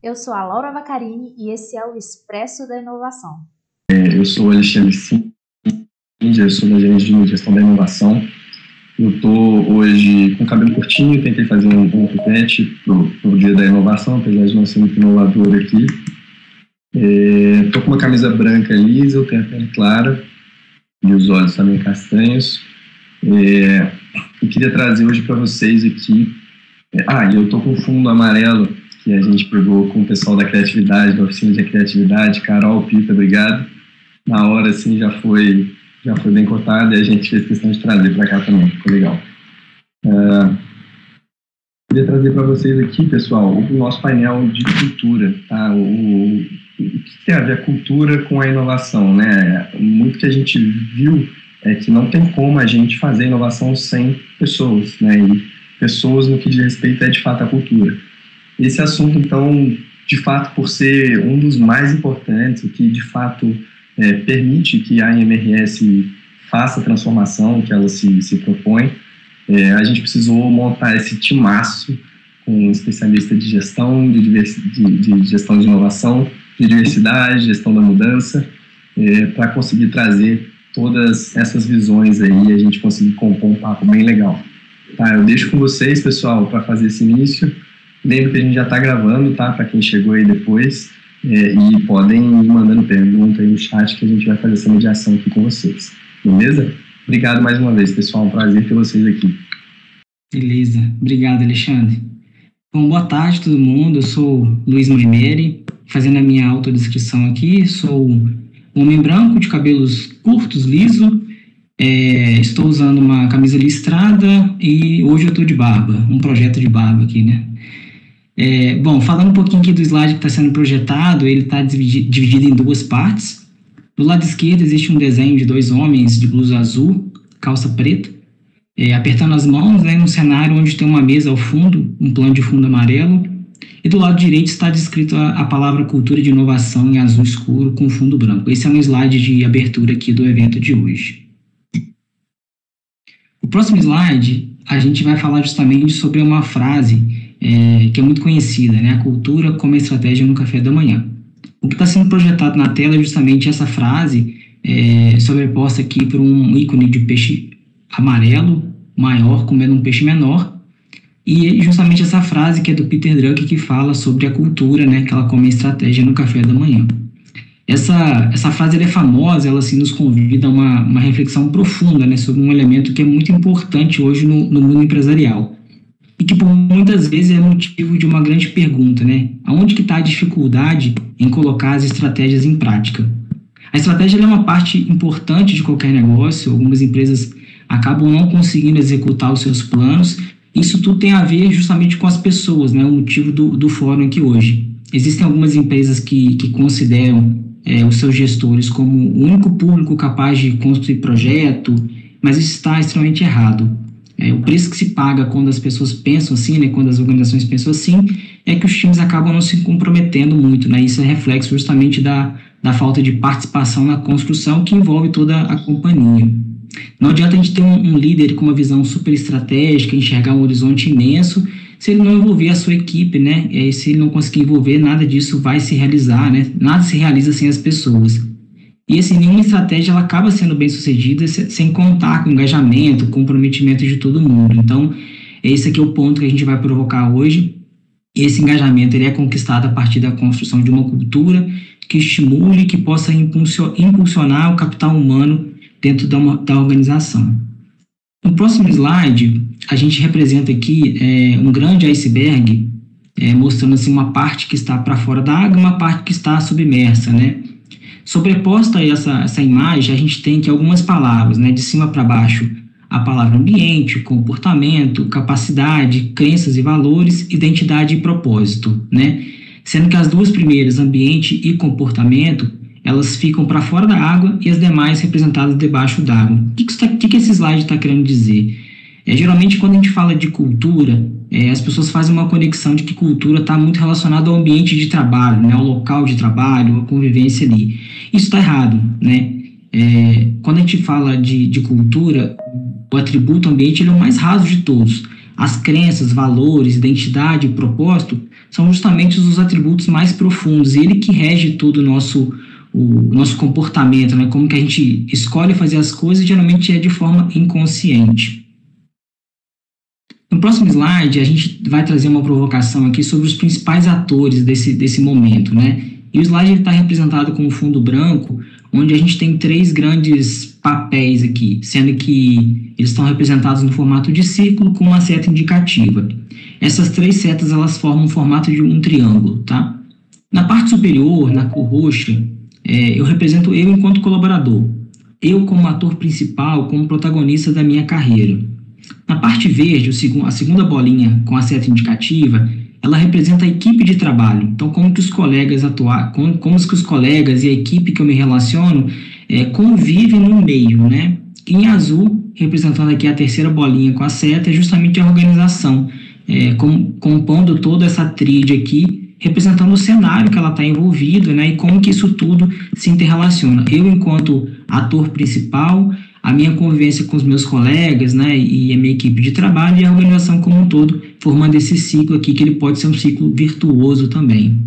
Eu sou a Laura Vacarini e esse é o Expresso da Inovação. É, eu sou o Alexandre Cindy, eu sou da gerente de gestão da inovação. Eu estou hoje com cabelo curtinho, tentei fazer um bom pipete para o dia da inovação, apesar de não ser muito inovador aqui. Estou é, com uma camisa branca lisa, eu tenho a pele clara e os olhos também castanhos. É, eu queria trazer hoje para vocês aqui. É, ah, e eu estou com fundo amarelo que a gente pegou com o pessoal da criatividade, da oficina de criatividade, Carol, Pita, obrigado. Na hora, assim, já foi, já foi bem cotado e a gente fez questão de trazer para cá também, ficou legal. Uh, queria trazer para vocês aqui, pessoal, o nosso painel de cultura, tá? O, o, o que tem a ver a cultura com a inovação, né? Muito que a gente viu é que não tem como a gente fazer inovação sem pessoas, né? E pessoas no que diz respeito é de fato a cultura. Esse assunto, então, de fato, por ser um dos mais importantes, que de fato é, permite que a MRS faça a transformação que ela se, se propõe, é, a gente precisou montar esse timaço com especialista de gestão, de, de, de gestão de inovação, de diversidade, gestão da mudança, é, para conseguir trazer todas essas visões aí e a gente conseguir compor um papo bem legal. Tá, eu deixo com vocês, pessoal, para fazer esse início. Lembro que a gente já está gravando, tá? Para quem chegou aí depois. É, e podem ir mandando pergunta aí no chat que a gente vai fazer essa mediação aqui com vocês. Beleza? Obrigado mais uma vez, pessoal. Um prazer ter vocês aqui. Beleza. Obrigado, Alexandre. Bom, boa tarde todo mundo. Eu sou Luiz Moimeri, fazendo a minha autodescrição aqui. Sou um homem branco de cabelos curtos, liso. É, estou usando uma camisa listrada e hoje eu estou de barba, um projeto de barba aqui, né? É, bom, falando um pouquinho aqui do slide que está sendo projetado, ele está dividido em duas partes. Do lado esquerdo existe um desenho de dois homens de blusa azul, calça preta, é, apertando as mãos, né, num cenário onde tem uma mesa ao fundo, um plano de fundo amarelo, e do lado direito está descrito a, a palavra cultura de inovação em azul escuro com fundo branco. Esse é um slide de abertura aqui do evento de hoje. O próximo slide, a gente vai falar justamente sobre uma frase é, que é muito conhecida, né? A cultura como estratégia no café da manhã. O que está sendo projetado na tela é justamente essa frase é, sobreposta aqui por um ícone de peixe amarelo maior comendo um peixe menor e justamente essa frase que é do Peter Drucker que fala sobre a cultura, né? Que ela come estratégia no café da manhã. Essa, essa frase é famosa, ela assim, nos convida a uma, uma reflexão profunda né, sobre um elemento que é muito importante hoje no, no mundo empresarial, e que por muitas vezes é motivo de uma grande pergunta, né? Aonde que está a dificuldade em colocar as estratégias em prática? A estratégia é uma parte importante de qualquer negócio. Algumas empresas acabam não conseguindo executar os seus planos. Isso tudo tem a ver justamente com as pessoas, né? O motivo do, do fórum aqui hoje. Existem algumas empresas que, que consideram é, os seus gestores como o único público capaz de construir projeto, mas isso está extremamente errado. É, o preço que se paga quando as pessoas pensam assim, né, quando as organizações pensam assim, é que os times acabam não se comprometendo muito, né? Isso é reflexo justamente da, da falta de participação na construção que envolve toda a companhia. Não adianta a gente ter um, um líder com uma visão super estratégica, enxergar um horizonte imenso, se ele não envolver a sua equipe, né? E se ele não conseguir envolver, nada disso vai se realizar, né? Nada se realiza sem as pessoas. E assim, nenhuma estratégia ela acaba sendo bem sucedida sem contar com o engajamento, comprometimento de todo mundo. Então, esse aqui é o ponto que a gente vai provocar hoje. Esse engajamento ele é conquistado a partir da construção de uma cultura que estimule, que possa impulsionar o capital humano dentro da, uma, da organização. No próximo slide, a gente representa aqui é, um grande iceberg, é, mostrando assim, uma parte que está para fora da água e uma parte que está submersa, né? Sobreposta a essa, essa imagem, a gente tem aqui algumas palavras, né, de cima para baixo, a palavra ambiente, comportamento, capacidade, crenças e valores, identidade e propósito, né? Sendo que as duas primeiras, ambiente e comportamento, elas ficam para fora da água e as demais representadas debaixo d'água. O que, que, tá, que, que esse slide está querendo dizer? É, geralmente, quando a gente fala de cultura, é, as pessoas fazem uma conexão de que cultura está muito relacionada ao ambiente de trabalho, né, ao local de trabalho, a convivência ali. Isso está errado, né? É, quando a gente fala de, de cultura, o atributo ambiente ele é o mais raso de todos. As crenças, valores, identidade propósito são justamente os atributos mais profundos, ele que rege todo o nosso, o nosso comportamento, né? como que a gente escolhe fazer as coisas, geralmente é de forma inconsciente. No próximo slide, a gente vai trazer uma provocação aqui sobre os principais atores desse, desse momento, né? E o slide está representado com o fundo branco, onde a gente tem três grandes papéis aqui, sendo que eles estão representados no formato de círculo com uma seta indicativa. Essas três setas elas formam o formato de um triângulo, tá? Na parte superior, na cor roxa, é, eu represento eu enquanto colaborador, eu como ator principal, como protagonista da minha carreira. Na parte verde, a segunda bolinha com a seta indicativa, ela representa a equipe de trabalho. Então, como que os colegas atuar, como, como que os colegas e a equipe que eu me relaciono é, convivem no meio, né? Em azul, representando aqui a terceira bolinha com a seta, é justamente a organização, é, com, compondo toda essa tríade aqui, representando o cenário que ela está envolvida, né? E como que isso tudo se interrelaciona. Eu, enquanto ator principal, a minha convivência com os meus colegas, né, e a minha equipe de trabalho e a organização como um todo, formando esse ciclo aqui, que ele pode ser um ciclo virtuoso também.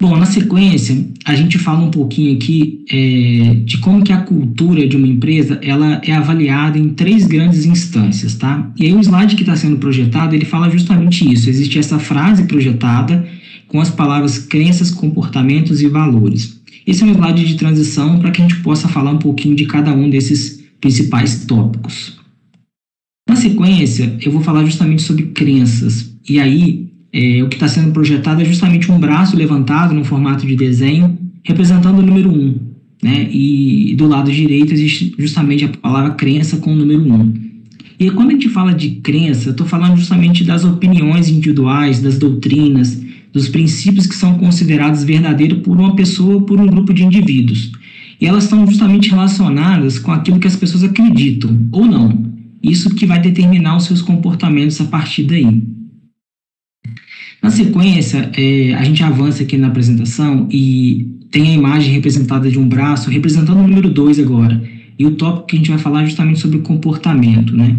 Bom, na sequência, a gente fala um pouquinho aqui é, de como que a cultura de uma empresa ela é avaliada em três grandes instâncias, tá? E aí o slide que está sendo projetado, ele fala justamente isso. Existe essa frase projetada com as palavras crenças, comportamentos e valores. Esse é um slide de transição para que a gente possa falar um pouquinho de cada um desses principais tópicos. Na sequência, eu vou falar justamente sobre crenças. E aí, é, o que está sendo projetado é justamente um braço levantado no formato de desenho, representando o número 1. Né? E, do lado direito existe justamente a palavra crença com o número 1. E quando a gente fala de crença, eu estou falando justamente das opiniões individuais, das doutrinas, dos princípios que são considerados verdadeiros por uma pessoa ou por um grupo de indivíduos. E elas estão justamente relacionadas com aquilo que as pessoas acreditam ou não. Isso que vai determinar os seus comportamentos a partir daí. Na sequência, é, a gente avança aqui na apresentação e tem a imagem representada de um braço, representando o número 2 agora. E o tópico que a gente vai falar é justamente sobre comportamento, né?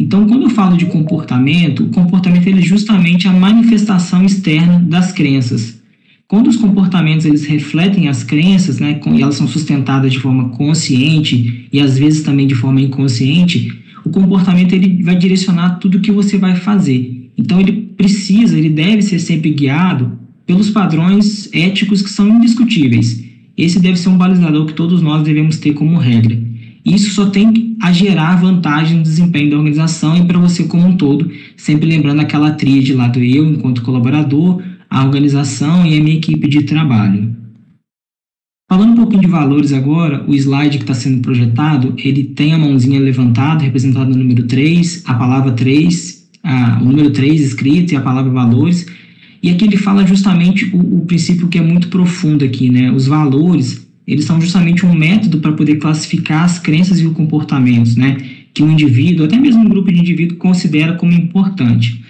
Então, quando eu falo de comportamento, o comportamento é justamente a manifestação externa das crenças. Quando os comportamentos eles refletem as crenças, né, e elas são sustentadas de forma consciente e às vezes também de forma inconsciente, o comportamento ele vai direcionar tudo que você vai fazer. Então, ele precisa, ele deve ser sempre guiado pelos padrões éticos que são indiscutíveis. Esse deve ser um balizador que todos nós devemos ter como regra. Isso só tem a gerar vantagem no desempenho da organização e para você como um todo, sempre lembrando aquela tríade lá do eu enquanto colaborador, a organização e a minha equipe de trabalho. Falando um pouquinho de valores agora, o slide que está sendo projetado, ele tem a mãozinha levantada, representada no número 3, a palavra 3, a, o número 3 escrito e a palavra valores, e aqui ele fala justamente o, o princípio que é muito profundo aqui, né? Os valores, eles são justamente um método para poder classificar as crenças e os comportamentos, né, que um indivíduo, até mesmo um grupo de indivíduos, considera como importante.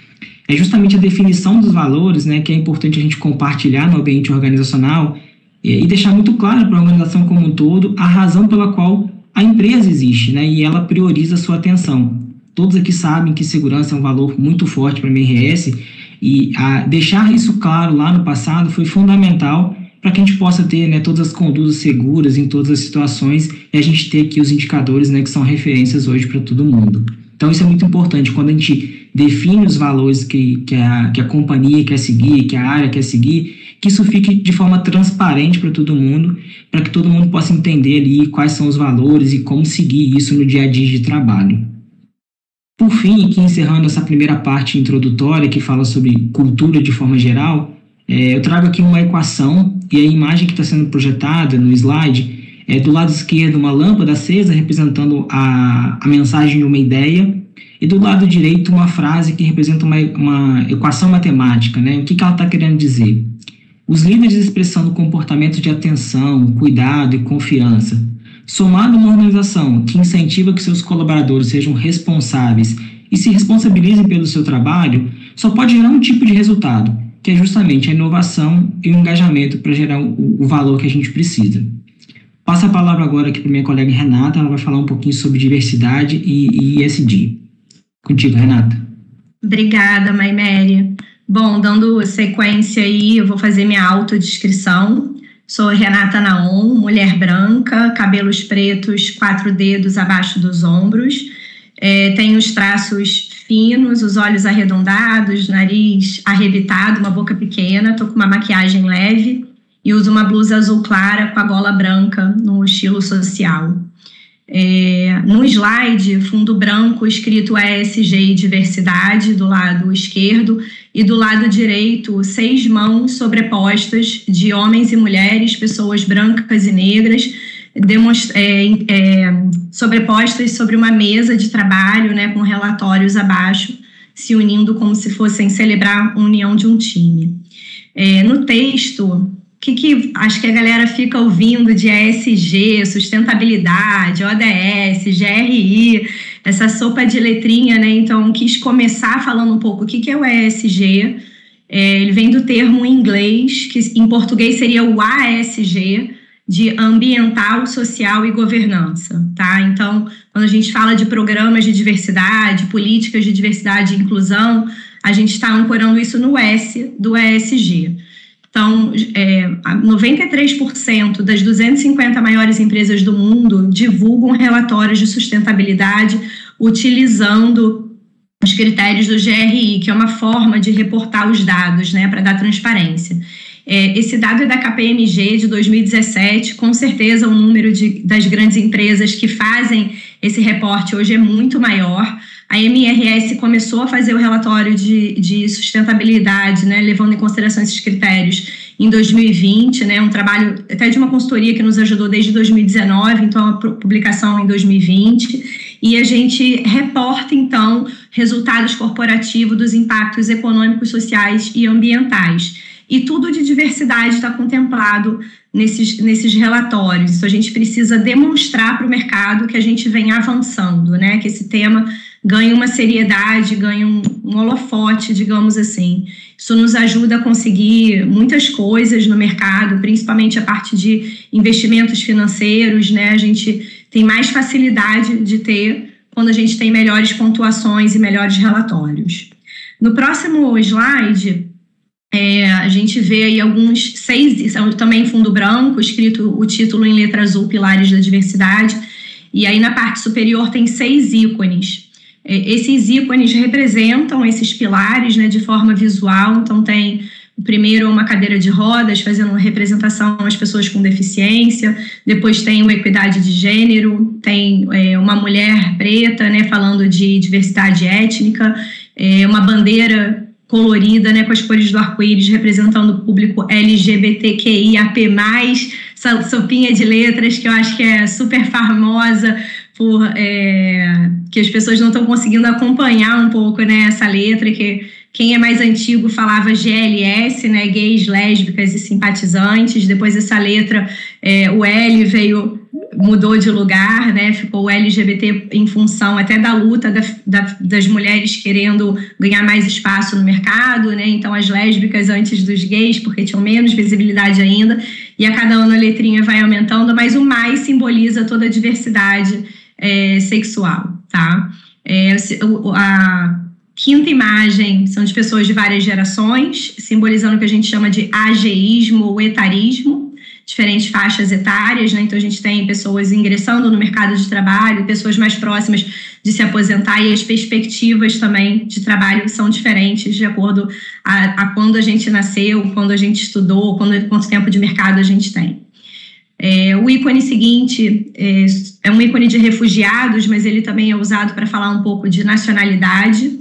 É justamente a definição dos valores, né, que é importante a gente compartilhar no ambiente organizacional e deixar muito claro para a organização como um todo a razão pela qual a empresa existe, né, e ela prioriza a sua atenção. Todos aqui sabem que segurança é um valor muito forte para a MRS e a deixar isso claro lá no passado foi fundamental para que a gente possa ter né, todas as condutas seguras em todas as situações e a gente ter aqui os indicadores né, que são referências hoje para todo mundo. Então, isso é muito importante. Quando a gente define os valores que, que, a, que a companhia quer seguir, que a área quer seguir, que isso fique de forma transparente para todo mundo, para que todo mundo possa entender ali quais são os valores e como seguir isso no dia a dia de trabalho. Por fim, aqui encerrando essa primeira parte introdutória que fala sobre cultura de forma geral, é, eu trago aqui uma equação e a imagem que está sendo projetada no slide é do lado esquerdo uma lâmpada acesa representando a, a mensagem de uma ideia e do lado direito uma frase que representa uma, uma equação matemática, né? O que, que ela está querendo dizer? Os líderes expressando comportamento de atenção, cuidado e confiança, somado a uma organização que incentiva que seus colaboradores sejam responsáveis e se responsabilizem pelo seu trabalho, só pode gerar um tipo de resultado, que é justamente a inovação e o engajamento para gerar o, o, valor que a gente precisa. Passa a palavra agora aqui para minha colega Renata, ela vai falar um pouquinho sobre diversidade e, e ESG. Contigo, Renata. Obrigada, Maiméria. Bom, dando sequência aí, eu vou fazer minha autodescrição. Sou Renata Naon, mulher branca, cabelos pretos, quatro dedos abaixo dos ombros. É, tenho os traços finos, os olhos arredondados, nariz arrebitado, uma boca pequena. Tô com uma maquiagem leve e uso uma blusa azul clara com a gola branca no estilo social. É, no slide, fundo branco escrito ESG e diversidade do lado esquerdo e do lado direito, seis mãos sobrepostas de homens e mulheres, pessoas brancas e negras, é, é, sobrepostas sobre uma mesa de trabalho, né, com relatórios abaixo, se unindo como se fossem celebrar a união de um time. É, no texto, que, que acho que a galera fica ouvindo de ESG, sustentabilidade, ODS, GRI, essa sopa de letrinha, né? Então, quis começar falando um pouco o que, que é o ESG. É, ele vem do termo em inglês, que em português seria o ASG, de ambiental, social e governança, tá? Então, quando a gente fala de programas de diversidade, políticas de diversidade e inclusão, a gente está ancorando isso no S do ESG. Então, é, 93% das 250 maiores empresas do mundo divulgam relatórios de sustentabilidade utilizando os critérios do GRI, que é uma forma de reportar os dados, né, para dar transparência. É, esse dado é da KPMG de 2017, com certeza o número de, das grandes empresas que fazem esse reporte hoje é muito maior. A MRS começou a fazer o relatório de, de sustentabilidade, né, levando em consideração esses critérios, em 2020, né, um trabalho até de uma consultoria que nos ajudou desde 2019, então a publicação em 2020, e a gente reporta, então, resultados corporativos dos impactos econômicos, sociais e ambientais. E tudo de diversidade está contemplado nesses, nesses relatórios. Então, a gente precisa demonstrar para o mercado que a gente vem avançando, né, que esse tema ganha uma seriedade, ganha um, um holofote, digamos assim. Isso nos ajuda a conseguir muitas coisas no mercado, principalmente a parte de investimentos financeiros, né? A gente tem mais facilidade de ter quando a gente tem melhores pontuações e melhores relatórios. No próximo slide, é, a gente vê aí alguns seis, também fundo branco, escrito o título em letra azul, Pilares da Diversidade, e aí na parte superior tem seis ícones. É, esses ícones representam esses pilares né, de forma visual, então tem o primeiro uma cadeira de rodas, fazendo uma representação às pessoas com deficiência, depois tem uma equidade de gênero, tem é, uma mulher preta, né, falando de diversidade étnica, é, uma bandeira colorida, né, com as cores do arco-íris, representando o público LGBTQIAP+, essa sopinha de letras que eu acho que é super famosa, por é, que as pessoas não estão conseguindo acompanhar um pouco né, essa letra, que quem é mais antigo falava GLS, né, gays, lésbicas e simpatizantes, depois essa letra, é, o L veio, mudou de lugar, né, ficou LGBT em função até da luta da, da, das mulheres querendo ganhar mais espaço no mercado, né, então as lésbicas antes dos gays, porque tinham menos visibilidade ainda, e a cada ano a letrinha vai aumentando, mas o mais simboliza toda a diversidade é, sexual, tá? É, a quinta imagem são de pessoas de várias gerações, simbolizando o que a gente chama de ageísmo ou etarismo, diferentes faixas etárias, né? Então a gente tem pessoas ingressando no mercado de trabalho, pessoas mais próximas de se aposentar e as perspectivas também de trabalho são diferentes de acordo a, a quando a gente nasceu, quando a gente estudou, quando, quanto tempo de mercado a gente tem. É, o ícone seguinte é, é, um ícone de refugiados, mas ele também é usado para falar um pouco de nacionalidade,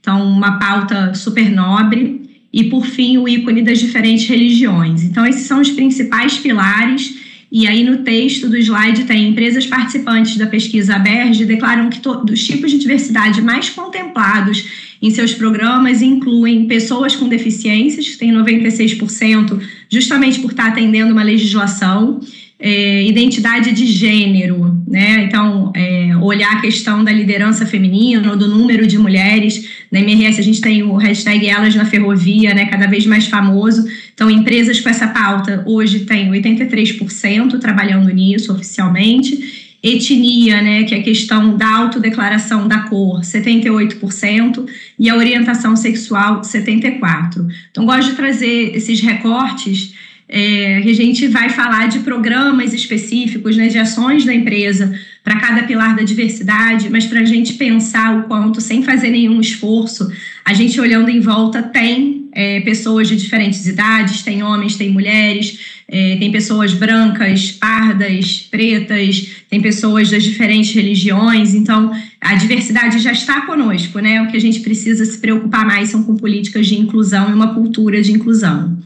então, uma pauta super nobre. E, por fim, o ícone das diferentes religiões. Então, esses são os principais pilares. E aí, no texto do slide, tem empresas participantes da pesquisa ABERJ declaram que dos tipos de diversidade mais contemplados em seus programas incluem pessoas com deficiências, que tem 96%, justamente por estar atendendo uma legislação, é, identidade de gênero, né? Então, é, olhar a questão da liderança feminina do número de mulheres. Na MRS, a gente tem o hashtag Elas na Ferrovia, né? Cada vez mais famoso. Então, empresas com essa pauta hoje têm 83% trabalhando nisso oficialmente. etnia, né, que é a questão da autodeclaração da cor, 78%, e a orientação sexual, 74%. Então, gosto de trazer esses recortes é, que a gente vai falar de programas específicos, né, de ações da empresa para cada pilar da diversidade, mas para a gente pensar o quanto, sem fazer nenhum esforço, a gente olhando em volta tem é, pessoas de diferentes idades, tem homens, tem mulheres, é, tem pessoas brancas, pardas, pretas, tem pessoas das diferentes religiões, então a diversidade já está conosco, né? O que a gente precisa se preocupar mais são com políticas de inclusão e uma cultura de inclusão.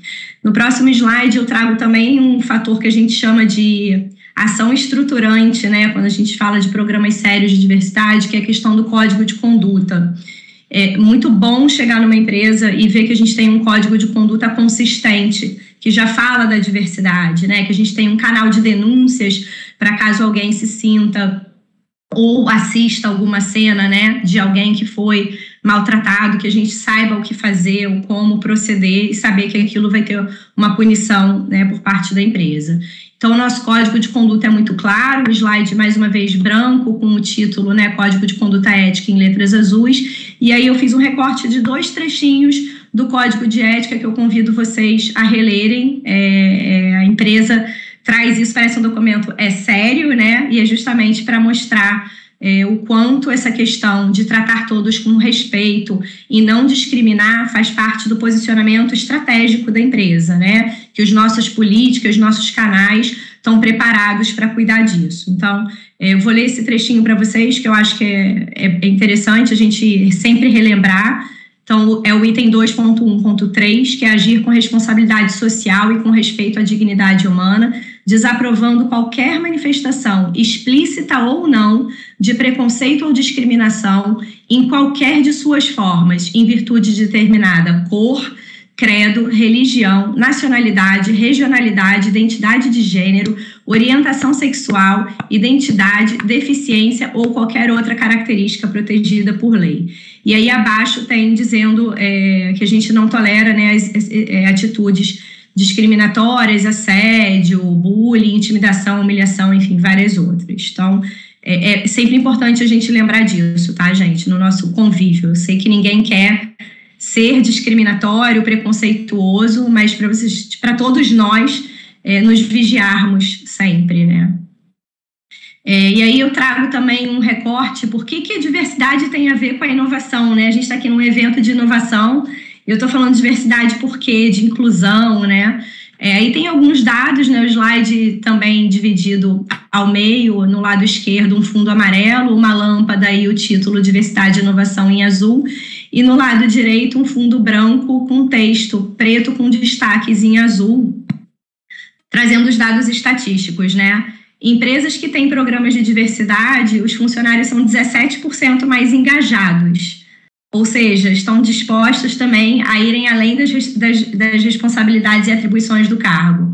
No próximo slide eu trago também um fator que a gente chama de ação estruturante, né? Quando a gente fala de programas sérios de diversidade, que é a questão do código de conduta. É muito bom chegar numa empresa e ver que a gente tem um código de conduta consistente que já fala da diversidade, né? Que a gente tem um canal de denúncias para caso alguém se sinta ou assista alguma cena, né, de alguém que foi maltratado, que a gente saiba o que fazer, o como proceder e saber que aquilo vai ter uma punição, né, por parte da empresa. Então, o nosso código de conduta é muito claro, o slide, mais uma vez, branco, com o título, né, Código de Conduta Ética em letras azuis, e aí eu fiz um recorte de dois trechinhos do Código de Ética que eu convido vocês a relerem. É, é, a empresa traz isso, parece um documento é sério, né? E é justamente para mostrar é, o quanto essa questão de tratar todos com respeito e não discriminar faz parte do posicionamento estratégico da empresa, né? Que os nossas políticas, nossos canais estão preparados para cuidar disso. Então, é, eu vou ler esse trechinho para vocês, que eu acho que é, é, é interessante a gente sempre relembrar então, é o item 2.1.3, que é agir com responsabilidade social e com respeito à dignidade humana, desaprovando qualquer manifestação, explícita ou não, de preconceito ou discriminação em qualquer de suas formas, em virtude de determinada cor, credo, religião, nacionalidade, regionalidade, identidade de gênero, orientação sexual, identidade, deficiência ou qualquer outra característica protegida por lei. E aí abaixo tem dizendo é, que a gente não tolera né, as, as, é, atitudes discriminatórias, assédio, bullying, intimidação, humilhação, enfim, várias outras. Então, é, é, sempre importante a gente lembrar disso, tá, gente, no nosso convívio. Eu sei que ninguém quer ser discriminatório, preconceituoso, mas para vocês, para todos nós, é, nos vigiarmos sempre, né? É, e aí eu trago também um recorte, por que, que a diversidade tem a ver com a inovação, né? A gente está aqui num evento de inovação, eu estou falando de diversidade por quê? De inclusão, né? É, aí tem alguns dados, né? O slide também dividido ao meio, no lado esquerdo, um fundo amarelo, uma lâmpada e o título Diversidade e Inovação em azul, e no lado direito, um fundo branco com texto preto com destaques em azul, trazendo os dados estatísticos, né? Empresas que têm programas de diversidade, os funcionários são 17% mais engajados. Ou seja, estão dispostos também a irem além das, das, das responsabilidades e atribuições do cargo.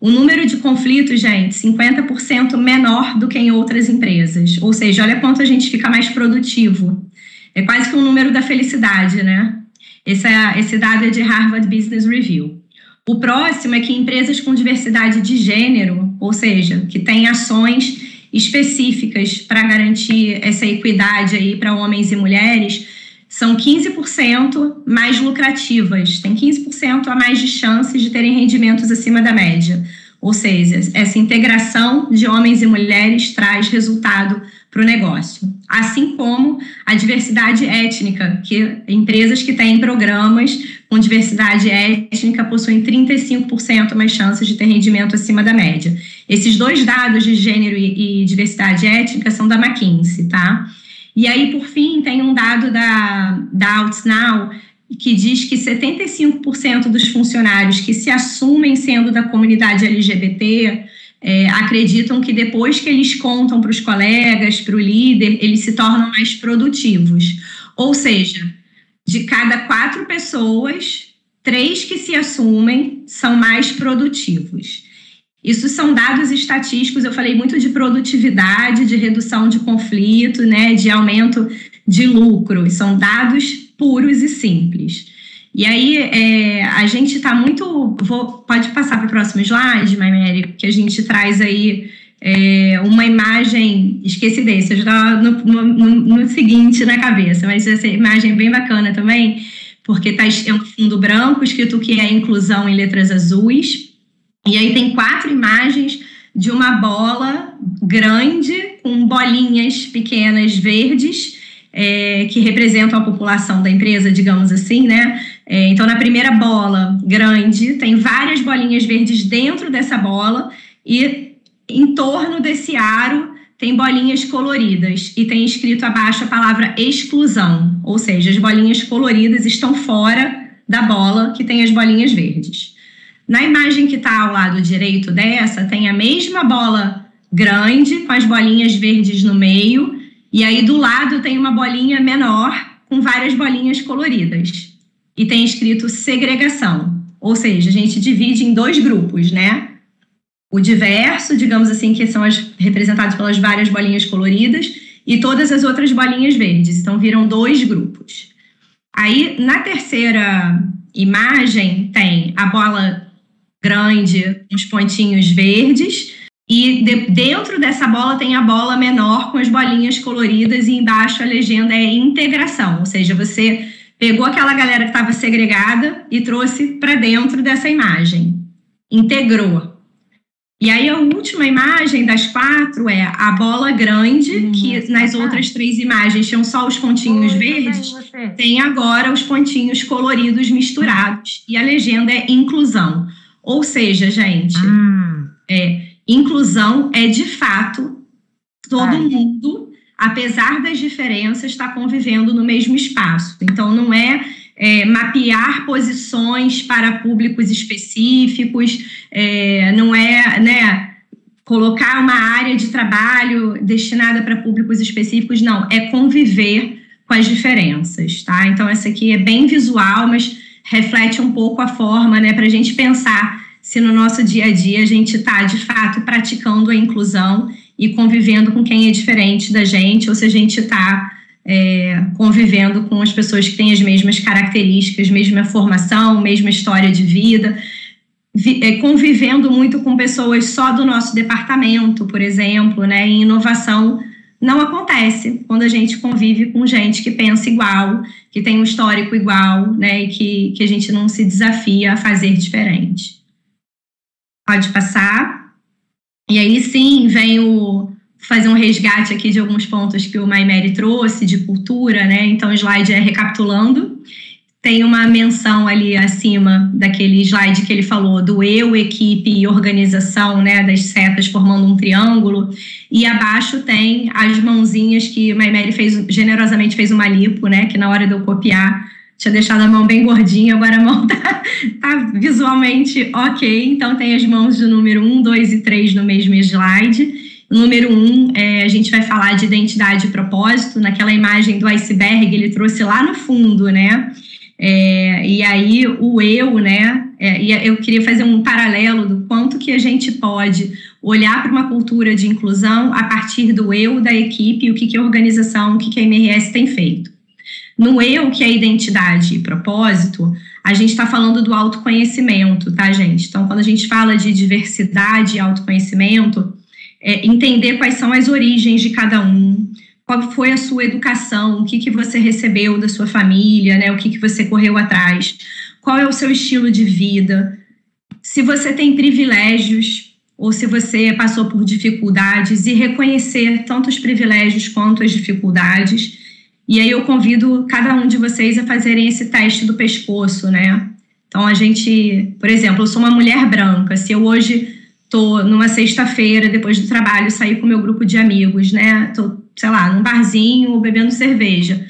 O número de conflitos, gente, 50% menor do que em outras empresas. Ou seja, olha quanto a gente fica mais produtivo. É quase que um número da felicidade, né? Esse, é, esse dado é de Harvard Business Review. O próximo é que empresas com diversidade de gênero, ou seja, que têm ações específicas para garantir essa equidade aí para homens e mulheres, são 15% mais lucrativas, tem 15% a mais de chances de terem rendimentos acima da média. Ou seja, essa integração de homens e mulheres traz resultado para o negócio. Assim como a diversidade étnica, que empresas que têm programas com diversidade étnica possuem 35% mais chances de ter rendimento acima da média. Esses dois dados de gênero e, e diversidade étnica são da McKinsey, tá? E aí, por fim, tem um dado da, da Outsnow que diz que 75% dos funcionários que se assumem sendo da comunidade LGBT é, acreditam que depois que eles contam para os colegas, para o líder, eles se tornam mais produtivos. Ou seja, de cada quatro pessoas, três que se assumem são mais produtivos. Isso são dados estatísticos, eu falei muito de produtividade, de redução de conflito, né, de aumento de lucro. São dados puros e simples. E aí, é, a gente está muito. Vou, pode passar para o próximo slide, Maimere, que a gente traz aí é, uma imagem, esqueci desse, eu já estava no, no, no, seguinte na cabeça, mas essa imagem é bem bacana também, porque tá, é um fundo branco, escrito que é inclusão em letras azuis, e aí tem quatro imagens de uma bola grande com bolinhas pequenas verdes, é, que representam a população da empresa, digamos assim, né? É, então, na primeira bola grande, tem várias bolinhas verdes dentro dessa bola e em torno desse aro tem bolinhas coloridas e tem escrito abaixo a palavra exclusão, ou seja, as bolinhas coloridas estão fora da bola que tem as bolinhas verdes. Na imagem que está ao lado direito dessa, tem a mesma bola grande com as bolinhas verdes no meio e aí do lado tem uma bolinha menor com várias bolinhas coloridas. E tem escrito segregação. Ou seja, a gente divide em dois grupos, né? O diverso, digamos assim, que são as representados pelas várias bolinhas coloridas, e todas as outras bolinhas verdes. Então viram dois grupos. Aí na terceira imagem tem a bola grande os pontinhos verdes e de, dentro dessa bola tem a bola menor com as bolinhas coloridas e embaixo a legenda é integração, ou seja, você pegou aquela galera que estava segregada e trouxe para dentro dessa imagem, integrou. E aí a última imagem das quatro é a bola grande, hum, que nas outras três imagens tinham só os pontinhos Oi, verdes, tem agora os pontinhos coloridos misturados e a legenda é inclusão. Ou seja, gente, hum. é Inclusão é, de fato, todo Ai. mundo, apesar das diferenças, está convivendo no mesmo espaço. Então, não é, é mapear posições para públicos específicos, é, não é, né, colocar uma área de trabalho destinada para públicos específicos, não, é conviver com as diferenças, tá? Então, essa aqui é bem visual, mas reflete um pouco a forma, né, para a gente pensar se no nosso dia a dia a gente está, de fato, praticando a inclusão e convivendo com quem é diferente da gente, ou se a gente está é, convivendo com as pessoas que têm as mesmas características, mesma formação, mesma história de vida, vi, é, convivendo muito com pessoas só do nosso departamento, por exemplo, né? Em inovação não acontece quando a gente convive com gente que pensa igual, que tem um histórico igual, né? E que, que a gente não se desafia a fazer diferente. Pode passar. E aí sim vem o fazer um resgate aqui de alguns pontos que o Maimeri trouxe de cultura, né? Então o slide é recapitulando. Tem uma menção ali acima daquele slide que ele falou do eu, equipe e organização, né, das setas formando um triângulo. E abaixo tem as mãozinhas que o Maimeri fez generosamente fez uma lipo, né, que na hora de eu copiar tinha deixado a mão bem gordinha, agora a mão tá, tá visualmente ok. Então, tem as mãos do número 1, 2 e 3 no mesmo slide. Número 1, é, a gente vai falar de identidade e propósito. Naquela imagem do iceberg, ele trouxe lá no fundo, né? É, e aí, o eu, né? É, e eu queria fazer um paralelo do quanto que a gente pode olhar para uma cultura de inclusão a partir do eu da equipe, o que, que a organização, o que, que a MRS tem feito. No eu, que é identidade e propósito, a gente está falando do autoconhecimento, tá, gente? Então, quando a gente fala de diversidade e autoconhecimento, é entender quais são as origens de cada um, qual foi a sua educação, o que, que você recebeu da sua família, né? O que, que você correu atrás, qual é o seu estilo de vida, se você tem privilégios ou se você passou por dificuldades e reconhecer tanto os privilégios quanto as dificuldades e aí eu convido cada um de vocês a fazerem esse teste do pescoço, né? Então a gente, por exemplo, eu sou uma mulher branca. Se eu hoje tô numa sexta-feira, depois do trabalho, sair com meu grupo de amigos, né? Tô, sei lá, num barzinho bebendo cerveja.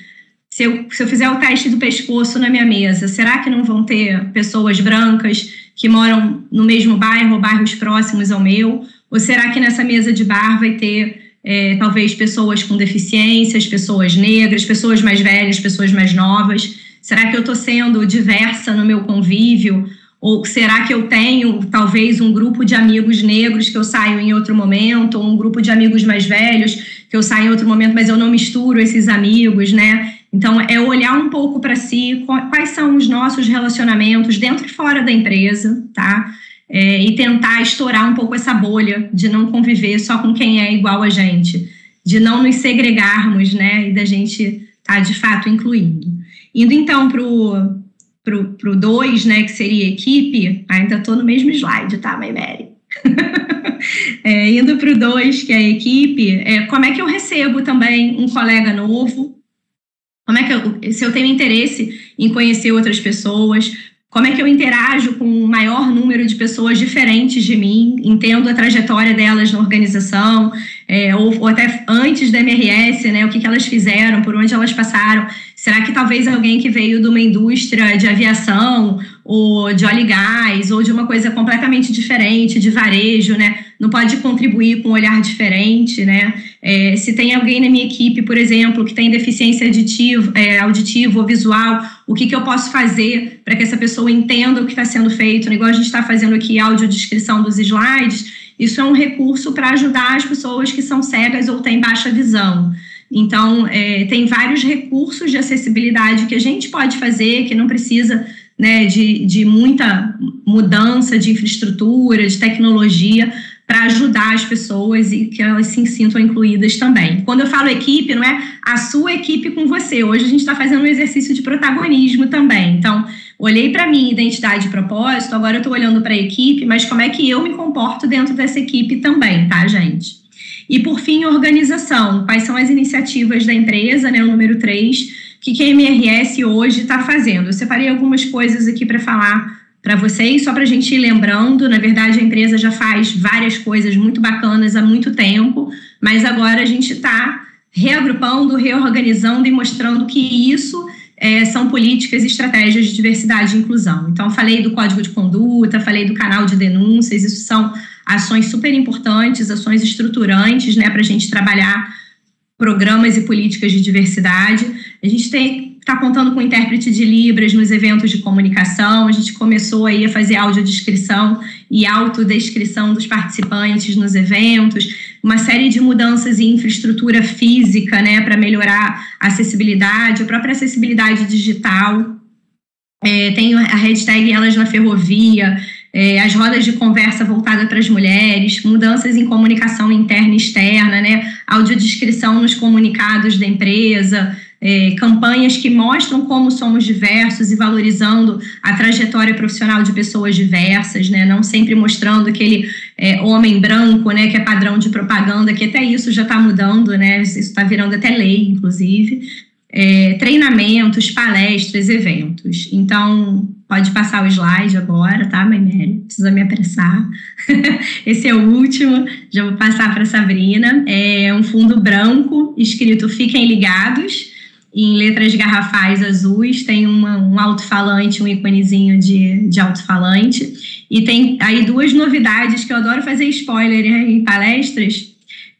Se eu, se eu fizer o teste do pescoço na minha mesa, será que não vão ter pessoas brancas que moram no mesmo bairro ou bairros próximos ao meu? Ou será que nessa mesa de bar vai ter é, talvez pessoas com deficiências, pessoas negras, pessoas mais velhas, pessoas mais novas? Será que eu estou sendo diversa no meu convívio? Ou será que eu tenho talvez um grupo de amigos negros que eu saio em outro momento, ou um grupo de amigos mais velhos que eu saio em outro momento, mas eu não misturo esses amigos, né? Então, é olhar um pouco para si, quais são os nossos relacionamentos dentro e fora da empresa, tá? É, e tentar estourar um pouco essa bolha de não conviver só com quem é igual a gente, de não nos segregarmos, né, e da gente estar tá, de fato incluindo. Indo então para o pro 2, né, que seria equipe, ainda estou no mesmo slide, tá, Maimere? é, indo para o 2, que é equipe, é, como é que eu recebo também um colega novo? Como é que eu, se eu tenho interesse em conhecer outras pessoas, como é que eu interajo com um maior número de pessoas diferentes de mim, entendo a trajetória delas na organização, é, ou, ou, até antes da MRS, né, o que, que elas fizeram, por onde elas passaram. Será que talvez alguém que veio de uma indústria de aviação, ou de óleo e gás, ou de uma coisa completamente diferente, de varejo, né, não pode contribuir com um olhar diferente, né? É, se tem alguém na minha equipe, por exemplo, que tem deficiência auditiva, é, auditiva ou visual, o que, que eu posso fazer para que essa pessoa entenda o que está sendo feito? Igual a gente está fazendo aqui audiodescrição dos slides, isso é um recurso para ajudar as pessoas que são cegas ou têm baixa visão. Então, é, tem vários recursos de acessibilidade que a gente pode fazer, que não precisa né, de, de muita mudança de infraestrutura, de tecnologia, para ajudar as pessoas e que elas se sintam incluídas também. Quando eu falo equipe, não é a sua equipe com você. Hoje a gente está fazendo um exercício de protagonismo também. Então, olhei para minha identidade e propósito, agora eu estou olhando para a equipe, mas como é que eu me comporto dentro dessa equipe também, tá, gente? E por fim, organização. Quais são as iniciativas da empresa, né? O número 3, que, que a MRS hoje está fazendo. Eu separei algumas coisas aqui para falar para vocês, só para a gente ir lembrando. Na verdade, a empresa já faz várias coisas muito bacanas há muito tempo, mas agora a gente está reagrupando, reorganizando e mostrando que isso é, são políticas e estratégias de diversidade e inclusão. Então, falei do código de conduta, falei do canal de denúncias, isso são ações super importantes, ações estruturantes, né, para a gente trabalhar programas e políticas de diversidade. A gente está contando com intérprete de Libras nos eventos de comunicação. A gente começou aí a fazer audiodescrição e autodescrição dos participantes nos eventos, uma série de mudanças em infraestrutura física, né, para melhorar a acessibilidade, a própria acessibilidade digital. É, tem a hashtag Elas na Ferrovia, é, as rodas de conversa voltadas para as mulheres, mudanças em comunicação interna e externa, né, audiodescrição nos comunicados da empresa, é, campanhas que mostram como somos diversos e valorizando a trajetória profissional de pessoas diversas, né? Não sempre mostrando aquele é, homem branco, né? Que é padrão de propaganda, que até isso já está mudando, né? Isso está virando até lei, inclusive. É, treinamentos, palestras, eventos. Então, pode passar o slide agora, tá, Maimere? Precisa me apressar. Esse é o último, já vou passar para Sabrina. É um fundo branco escrito Fiquem Ligados em letras garrafais azuis, tem uma, um alto-falante, um íconezinho de, de alto-falante. E tem aí duas novidades que eu adoro fazer spoiler em palestras.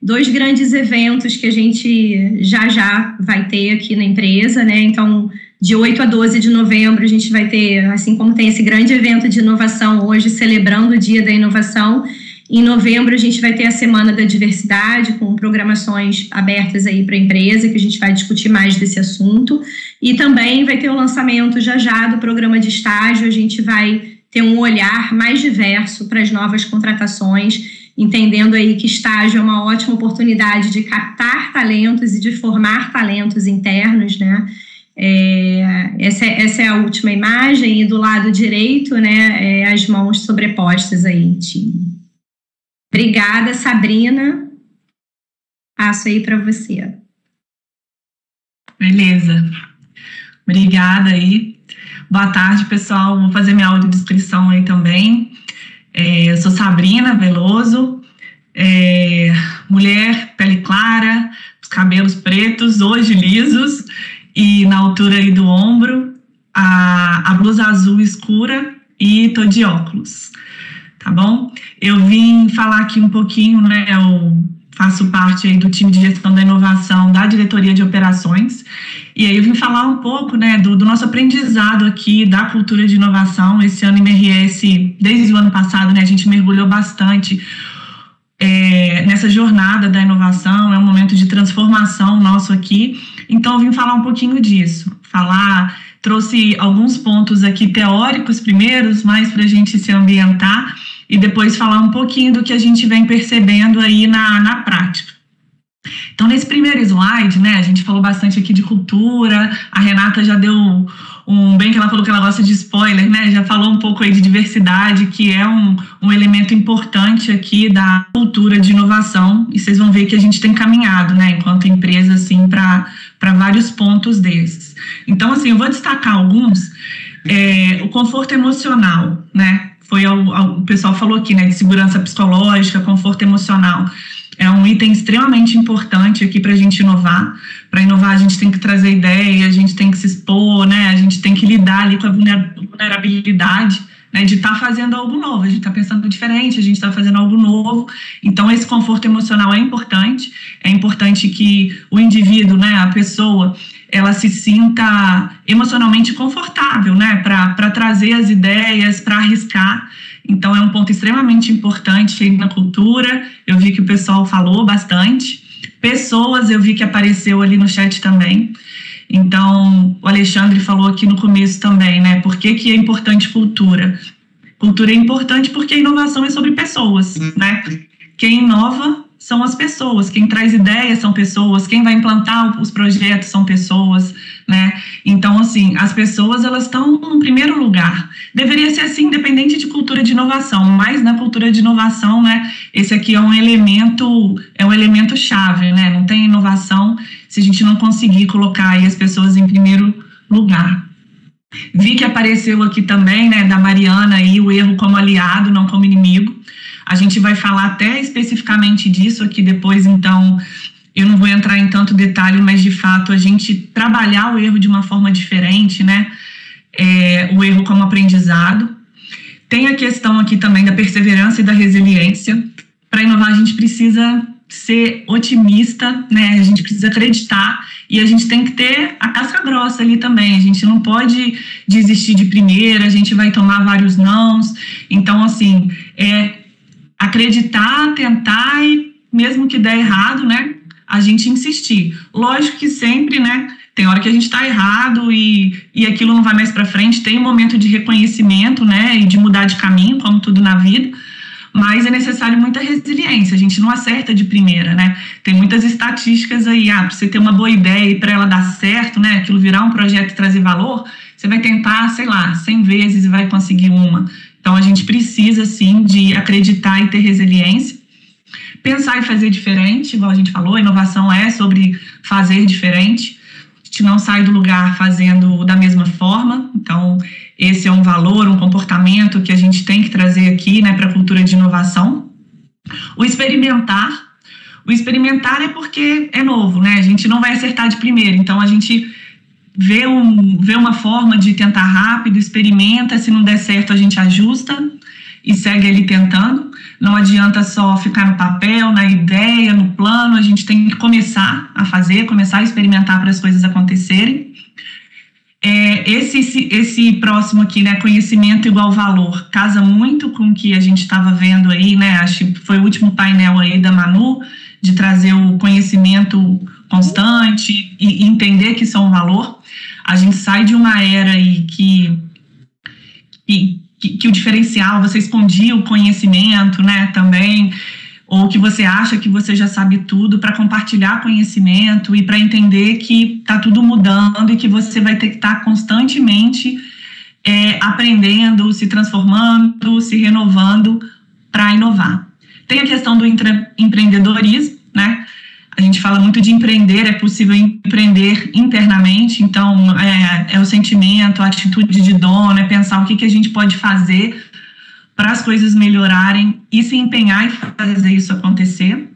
Dois grandes eventos que a gente já já vai ter aqui na empresa, né? Então, de 8 a 12 de novembro, a gente vai ter, assim como tem esse grande evento de inovação hoje, celebrando o Dia da Inovação, em novembro, a gente vai ter a Semana da Diversidade, com programações abertas aí para a empresa, que a gente vai discutir mais desse assunto. E também vai ter o lançamento já já do programa de estágio, a gente vai ter um olhar mais diverso para as novas contratações, entendendo aí que estágio é uma ótima oportunidade de captar talentos e de formar talentos internos, né? É, essa, é, essa é a última imagem, e do lado direito, né, é, as mãos sobrepostas aí time. Obrigada, Sabrina. Passo aí para você. Beleza. Obrigada aí. Boa tarde, pessoal. Vou fazer minha audiodescrição aí também. É, eu sou Sabrina Veloso, é, mulher, pele clara, os cabelos pretos, hoje lisos, e na altura aí do ombro, a, a blusa azul escura e tô de óculos tá bom? Eu vim falar aqui um pouquinho, né? Eu faço parte aí do time de gestão da inovação da diretoria de operações. E aí eu vim falar um pouco, né, do, do nosso aprendizado aqui da cultura de inovação. Esse ano MRS, desde o ano passado, né, a gente mergulhou bastante é, nessa jornada da inovação, é um momento de transformação nosso aqui. Então, eu vim falar um pouquinho disso, falar trouxe alguns pontos aqui teóricos primeiros, mais para a gente se ambientar, e depois falar um pouquinho do que a gente vem percebendo aí na, na prática. Então, nesse primeiro slide, né, a gente falou bastante aqui de cultura, a Renata já deu um, bem que ela falou que ela gosta de spoiler, né, já falou um pouco aí de diversidade, que é um, um elemento importante aqui da cultura de inovação, e vocês vão ver que a gente tem caminhado, né, enquanto empresa, assim, para vários pontos desses. Então, assim, eu vou destacar alguns, é, o conforto emocional, né, foi o, o pessoal falou aqui, né, de segurança psicológica, conforto emocional é um item extremamente importante aqui para a gente inovar. Para inovar, a gente tem que trazer ideia, a gente tem que se expor, né? A gente tem que lidar ali com a vulnerabilidade. Né, de estar tá fazendo algo novo, a gente está pensando diferente, a gente está fazendo algo novo. Então, esse conforto emocional é importante. É importante que o indivíduo, né, a pessoa, ela se sinta emocionalmente confortável, né, para trazer as ideias, para arriscar. Então, é um ponto extremamente importante na cultura. Eu vi que o pessoal falou bastante. Pessoas, eu vi que apareceu ali no chat também. Então, o Alexandre falou aqui no começo também, né? Por que, que é importante cultura? Cultura é importante porque a inovação é sobre pessoas, né? Quem inova são as pessoas, quem traz ideias são pessoas, quem vai implantar os projetos são pessoas, né? Então, assim, as pessoas elas estão no primeiro lugar. Deveria ser assim, independente de cultura de inovação, mas na cultura de inovação, né? Esse aqui é um elemento, é um elemento chave, né? Não tem inovação se a gente não conseguir colocar as pessoas em primeiro lugar. Vi que apareceu aqui também, né, da Mariana aí o erro como aliado, não como inimigo. A gente vai falar até especificamente disso aqui depois, então eu não vou entrar em tanto detalhe, mas de fato a gente trabalhar o erro de uma forma diferente, né? É, o erro como aprendizado. Tem a questão aqui também da perseverança e da resiliência. Para inovar, a gente precisa ser otimista, né? A gente precisa acreditar e a gente tem que ter a casca grossa ali também. A gente não pode desistir de primeira, a gente vai tomar vários nãos. Então, assim, é acreditar, tentar e mesmo que der errado, né, a gente insistir. Lógico que sempre, né, tem hora que a gente está errado e, e aquilo não vai mais para frente, tem um momento de reconhecimento, né, e de mudar de caminho, como tudo na vida, mas é necessário muita resiliência, a gente não acerta de primeira, né, tem muitas estatísticas aí, ah, para você ter uma boa ideia e para ela dar certo, né, aquilo virar um projeto e trazer valor, você vai tentar, sei lá, 100 vezes e vai conseguir uma. Então, a gente precisa, sim, de acreditar e ter resiliência. Pensar e fazer diferente, igual a gente falou, inovação é sobre fazer diferente. A gente não sai do lugar fazendo da mesma forma. Então, esse é um valor, um comportamento que a gente tem que trazer aqui né, para a cultura de inovação. O experimentar. O experimentar é porque é novo, né? A gente não vai acertar de primeira. Então, a gente vê, um, vê uma forma de tentar rápido, experimenta, se não der certo a gente ajusta e segue ali tentando. Não adianta só ficar no papel, na ideia, no plano, a gente tem que começar a fazer, começar a experimentar para as coisas acontecerem. É, esse, esse próximo aqui, né, conhecimento igual valor, casa muito com o que a gente estava vendo aí, né, acho que foi o último painel aí da Manu, de trazer o conhecimento constante e entender que isso é um valor a gente sai de uma era aí que, que, que o diferencial, você escondia o conhecimento, né, também, ou que você acha que você já sabe tudo para compartilhar conhecimento e para entender que está tudo mudando e que você vai ter que estar tá constantemente é, aprendendo, se transformando, se renovando para inovar. Tem a questão do empreendedorismo, né? A gente fala muito de empreender, é possível empreender internamente, então é, é o sentimento, a atitude de dono, é pensar o que, que a gente pode fazer para as coisas melhorarem e se empenhar e fazer isso acontecer.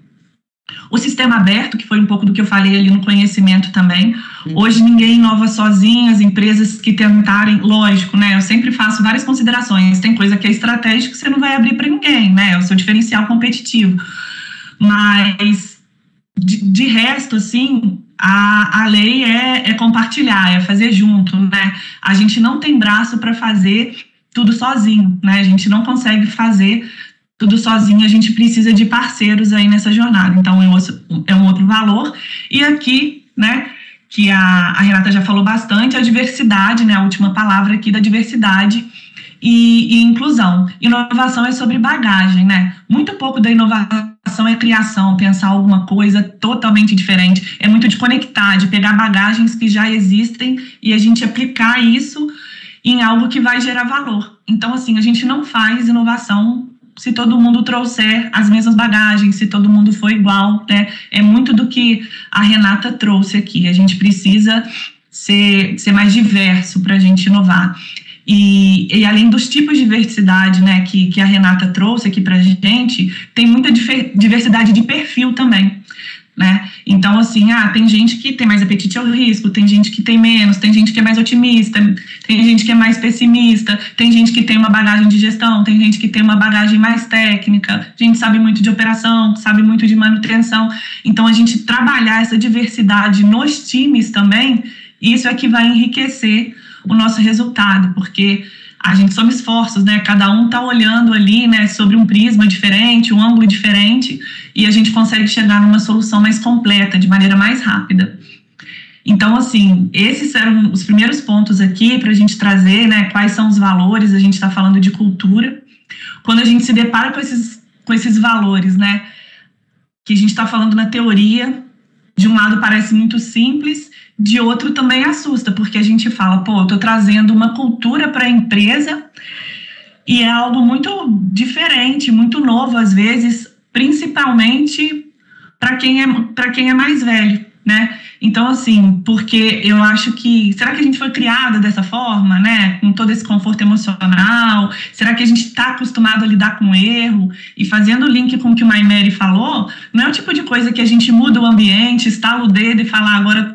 O sistema aberto, que foi um pouco do que eu falei ali no conhecimento também. Hoje ninguém inova sozinho, as empresas que tentarem, lógico, né? Eu sempre faço várias considerações. Tem coisa que é estratégica que você não vai abrir para ninguém, né? É o seu diferencial competitivo. Mas de, de resto, assim, a, a lei é, é compartilhar, é fazer junto, né? A gente não tem braço para fazer tudo sozinho, né? A gente não consegue fazer tudo sozinho, a gente precisa de parceiros aí nessa jornada. Então, é um outro valor. E aqui, né, que a, a Renata já falou bastante, a diversidade, né, a última palavra aqui da diversidade e, e, inclusão. Inovação é sobre bagagem, né? Muito pouco da inovação é criação, pensar alguma coisa totalmente diferente. É muito de conectar, de pegar bagagens que já existem e a gente aplicar isso em algo que vai gerar valor. Então, assim, a gente não faz inovação se todo mundo trouxer as mesmas bagagens, se todo mundo for igual, né? É muito do que a Renata trouxe aqui. A gente precisa ser, ser mais diverso para a gente inovar. E, e, além dos tipos de diversidade né, que, que a Renata trouxe aqui para a gente, tem muita diversidade de perfil também né? Então, assim, ah, tem gente que tem mais apetite ao risco, tem gente que tem menos, tem gente que é mais otimista, tem gente que é mais pessimista, tem gente que tem uma bagagem de gestão, tem gente que tem uma bagagem mais técnica, a gente sabe muito de operação, sabe muito de manutenção. Então, a gente trabalhar essa diversidade nos times também, isso é que vai enriquecer o nosso resultado, porque a gente soma esforços, né? Cada um está olhando ali, né, sobre um prisma diferente, um ângulo diferente, e a gente consegue chegar numa solução mais completa, de maneira mais rápida. Então, assim, esses eram os primeiros pontos aqui para a gente trazer, né, quais são os valores, a gente está falando de cultura. Quando a gente se depara com esses, com esses valores, né, que a gente está falando na teoria, de um lado parece muito simples, de outro também assusta, porque a gente fala, pô, eu tô trazendo uma cultura para a empresa e é algo muito diferente, muito novo às vezes, principalmente para quem é para quem é mais velho, né? Então assim, porque eu acho que será que a gente foi criada dessa forma, né? Com todo esse conforto emocional? Será que a gente está acostumado a lidar com erro? E fazendo o link com o que o Maimeri falou, não é o tipo de coisa que a gente muda o ambiente, estala o dedo e fala ah, agora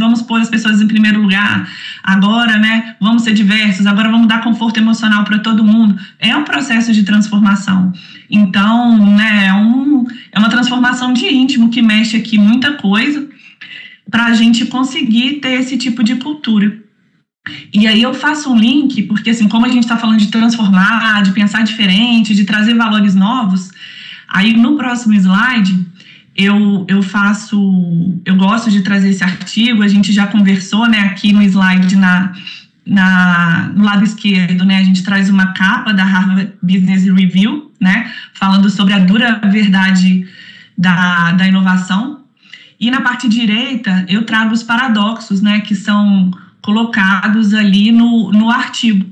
vamos pôr as pessoas em primeiro lugar, agora, né, vamos ser diversos, agora vamos dar conforto emocional para todo mundo. É um processo de transformação. Então, né, é, um, é uma transformação de íntimo que mexe aqui muita coisa para a gente conseguir ter esse tipo de cultura. E aí eu faço um link, porque assim, como a gente está falando de transformar, de pensar diferente, de trazer valores novos, aí no próximo slide eu, eu faço, eu gosto de trazer esse artigo, a gente já conversou, né, aqui no slide na, na, no lado esquerdo, né, a gente traz uma capa da Harvard Business Review, né, falando sobre a dura verdade da, da inovação, e na parte direita eu trago os paradoxos, né, que são colocados ali no, no artigo.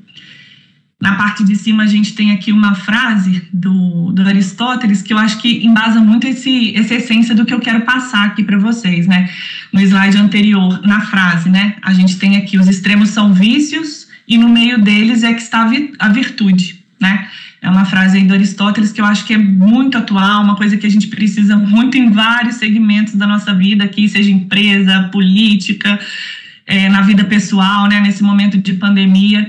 Na parte de cima a gente tem aqui uma frase do, do Aristóteles que eu acho que embasa muito esse, essa essência do que eu quero passar aqui para vocês, né? No slide anterior, na frase, né? A gente tem aqui os extremos são vícios e no meio deles é que está a virtude, né? É uma frase aí do Aristóteles que eu acho que é muito atual, uma coisa que a gente precisa muito em vários segmentos da nossa vida aqui, seja empresa, política, é, na vida pessoal, né? Nesse momento de pandemia.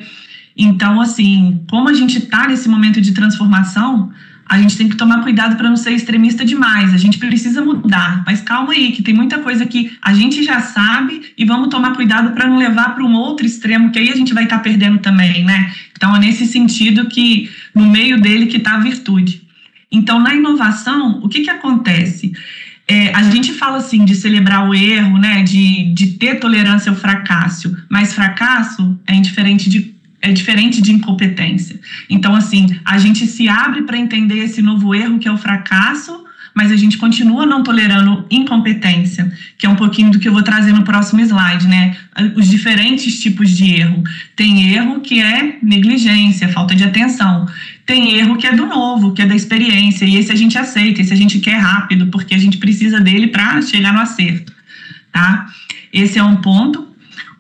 Então, assim, como a gente está nesse momento de transformação, a gente tem que tomar cuidado para não ser extremista demais. A gente precisa mudar, mas calma aí, que tem muita coisa que a gente já sabe e vamos tomar cuidado para não levar para um outro extremo, que aí a gente vai estar tá perdendo também, né? Então, é nesse sentido que, no meio dele, que está a virtude. Então, na inovação, o que, que acontece? É, a gente fala assim de celebrar o erro, né, de, de ter tolerância ao fracasso, mas fracasso é indiferente de é diferente de incompetência. Então, assim, a gente se abre para entender esse novo erro que é o fracasso, mas a gente continua não tolerando incompetência, que é um pouquinho do que eu vou trazer no próximo slide, né? Os diferentes tipos de erro. Tem erro que é negligência, falta de atenção. Tem erro que é do novo, que é da experiência, e esse a gente aceita, esse a gente quer rápido, porque a gente precisa dele para chegar no acerto, tá? Esse é um ponto.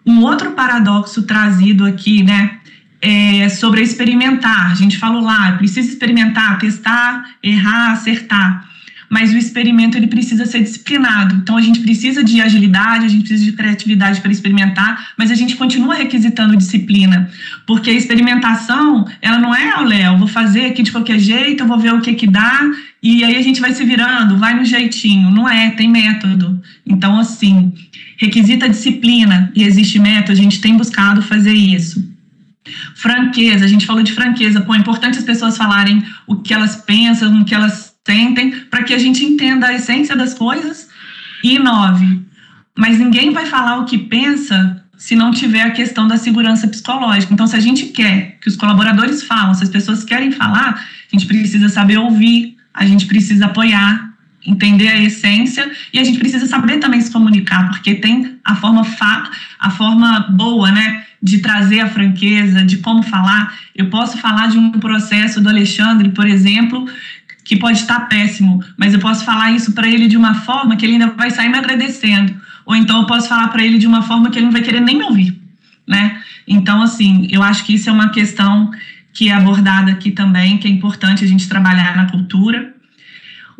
Um outro paradoxo trazido aqui, né, é, sobre experimentar. A gente falou lá, precisa experimentar, testar, errar, acertar. Mas o experimento ele precisa ser disciplinado. Então a gente precisa de agilidade, a gente precisa de criatividade para experimentar, mas a gente continua requisitando disciplina, porque a experimentação ela não é ao Léo, vou fazer aqui de qualquer jeito, eu vou ver o que que dá e aí a gente vai se virando, vai no jeitinho. Não é, tem método. Então assim requisita disciplina e existe método. A gente tem buscado fazer isso. Franqueza, a gente falou de franqueza. Pô, é importante as pessoas falarem o que elas pensam, o que elas sentem, para que a gente entenda a essência das coisas e inove. mas ninguém vai falar o que pensa se não tiver a questão da segurança psicológica. Então, se a gente quer que os colaboradores falem, se as pessoas querem falar, a gente precisa saber ouvir, a gente precisa apoiar, entender a essência e a gente precisa saber também se comunicar, porque tem a forma fa a forma boa, né, de trazer a franqueza, de como falar. Eu posso falar de um processo do Alexandre, por exemplo, que pode estar péssimo, mas eu posso falar isso para ele de uma forma que ele ainda vai sair me agradecendo, ou então eu posso falar para ele de uma forma que ele não vai querer nem me ouvir, né? Então, assim, eu acho que isso é uma questão que é abordada aqui também, que é importante a gente trabalhar na cultura.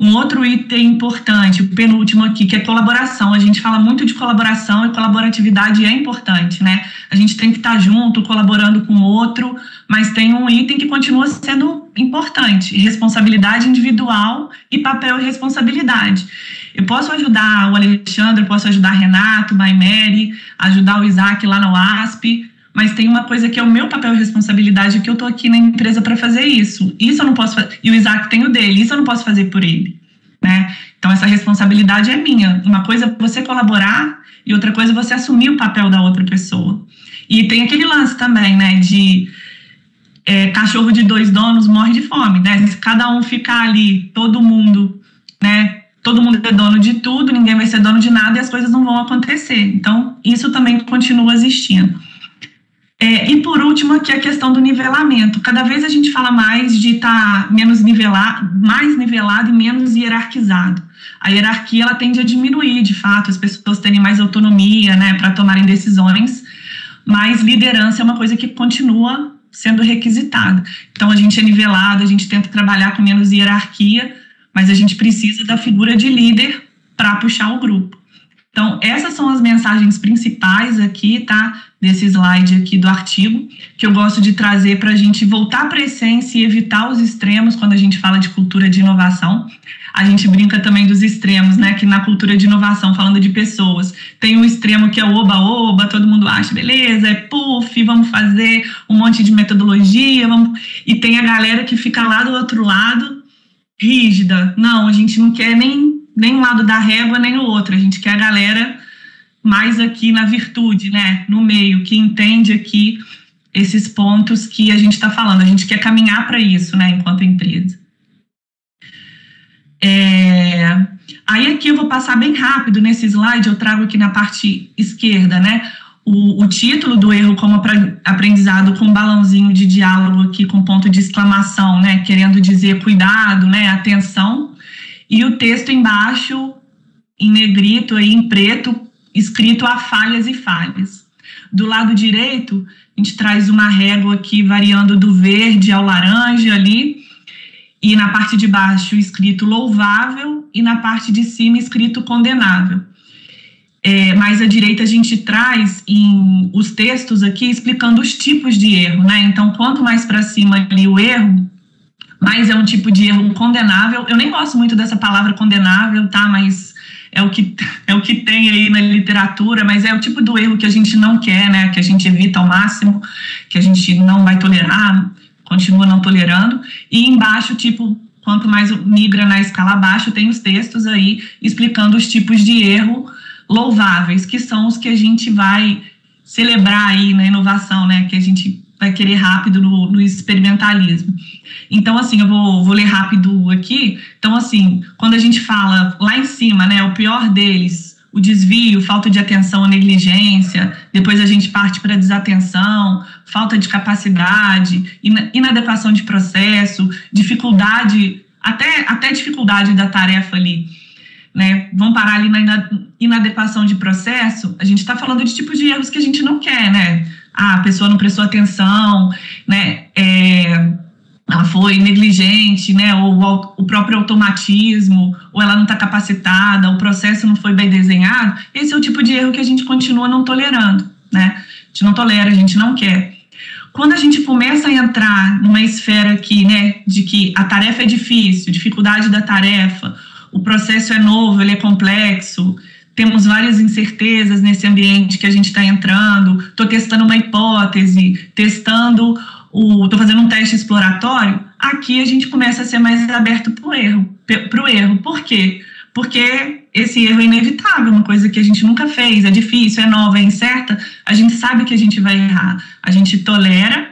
Um outro item importante, o penúltimo aqui, que é colaboração. A gente fala muito de colaboração e colaboratividade é importante, né? A gente tem que estar junto, colaborando com o outro, mas tem um item que continua sendo importante: responsabilidade individual e papel e responsabilidade. Eu posso ajudar o Alexandre, posso ajudar Renato, Maimeri, ajudar o Isaac lá na UASP, mas tem uma coisa que é o meu papel e responsabilidade que eu tô aqui na empresa para fazer isso. Isso eu não posso fazer. E o Isaac tem o dele, isso eu não posso fazer por ele, né? Então essa responsabilidade é minha. Uma coisa é você colaborar e outra coisa é você assumir o papel da outra pessoa. E tem aquele lance também, né, de é, cachorro de dois donos morre de fome, né? Se cada um ficar ali, todo mundo, né, todo mundo é dono de tudo, ninguém vai ser dono de nada e as coisas não vão acontecer. Então, isso também continua existindo. É, e por último, aqui a questão do nivelamento. Cada vez a gente fala mais de estar tá menos nivelado, mais nivelado e menos hierarquizado. A hierarquia ela tende a diminuir, de fato, as pessoas terem mais autonomia, né, para tomarem decisões, mas liderança é uma coisa que continua sendo requisitada. Então a gente é nivelado, a gente tenta trabalhar com menos hierarquia, mas a gente precisa da figura de líder para puxar o grupo. Então, essas são as mensagens principais aqui, tá? Desse slide aqui do artigo, que eu gosto de trazer para a gente voltar para a essência e evitar os extremos quando a gente fala de cultura de inovação. A gente brinca também dos extremos, né? Que na cultura de inovação, falando de pessoas, tem um extremo que é o oba-oba, todo mundo acha, beleza, é puff, vamos fazer um monte de metodologia, vamos... e tem a galera que fica lá do outro lado, rígida. Não, a gente não quer nem nem um lado da régua, nem o outro. A gente quer a galera mais aqui na virtude, né? No meio, que entende aqui esses pontos que a gente está falando. A gente quer caminhar para isso, né, enquanto empresa. É... Aí aqui eu vou passar bem rápido nesse slide, eu trago aqui na parte esquerda, né? O, o título do erro como aprendizado com um balãozinho de diálogo aqui com ponto de exclamação, né? Querendo dizer cuidado, né? Atenção e o texto embaixo, em negrito, aí, em preto, escrito a falhas e falhas. Do lado direito, a gente traz uma régua aqui variando do verde ao laranja ali, e na parte de baixo escrito louvável, e na parte de cima escrito condenável. É, mais à direita a gente traz em os textos aqui explicando os tipos de erro, né? Então, quanto mais para cima ali o erro, mas é um tipo de erro condenável. Eu nem gosto muito dessa palavra condenável, tá? Mas é o que é o que tem aí na literatura, mas é o tipo do erro que a gente não quer, né? Que a gente evita ao máximo, que a gente não vai tolerar, continua não tolerando. E embaixo, tipo, quanto mais migra na escala abaixo, tem os textos aí explicando os tipos de erro louváveis, que são os que a gente vai celebrar aí na inovação, né? Que a gente vai querer rápido no, no experimentalismo. Então, assim, eu vou, vou ler rápido aqui. Então, assim, quando a gente fala lá em cima, né, o pior deles, o desvio, falta de atenção ou negligência, depois a gente parte para desatenção, falta de capacidade, inadequação de processo, dificuldade, até, até dificuldade da tarefa ali. Né? Vamos parar ali na inadequação de processo, a gente está falando de tipos de erros que a gente não quer, né? Ah, a pessoa não prestou atenção, né? É, ela foi negligente, né, ou o próprio automatismo, ou ela não está capacitada, o processo não foi bem desenhado, esse é o tipo de erro que a gente continua não tolerando, né? A gente não tolera, a gente não quer. Quando a gente começa a entrar numa esfera aqui, né, de que a tarefa é difícil, dificuldade da tarefa, o processo é novo, ele é complexo, temos várias incertezas nesse ambiente que a gente está entrando, estou testando uma hipótese, testando estou fazendo um teste exploratório, aqui a gente começa a ser mais aberto para o erro. Pro erro. Por quê? Porque esse erro é inevitável, uma coisa que a gente nunca fez, é difícil, é nova, é incerta, a gente sabe que a gente vai errar, a gente tolera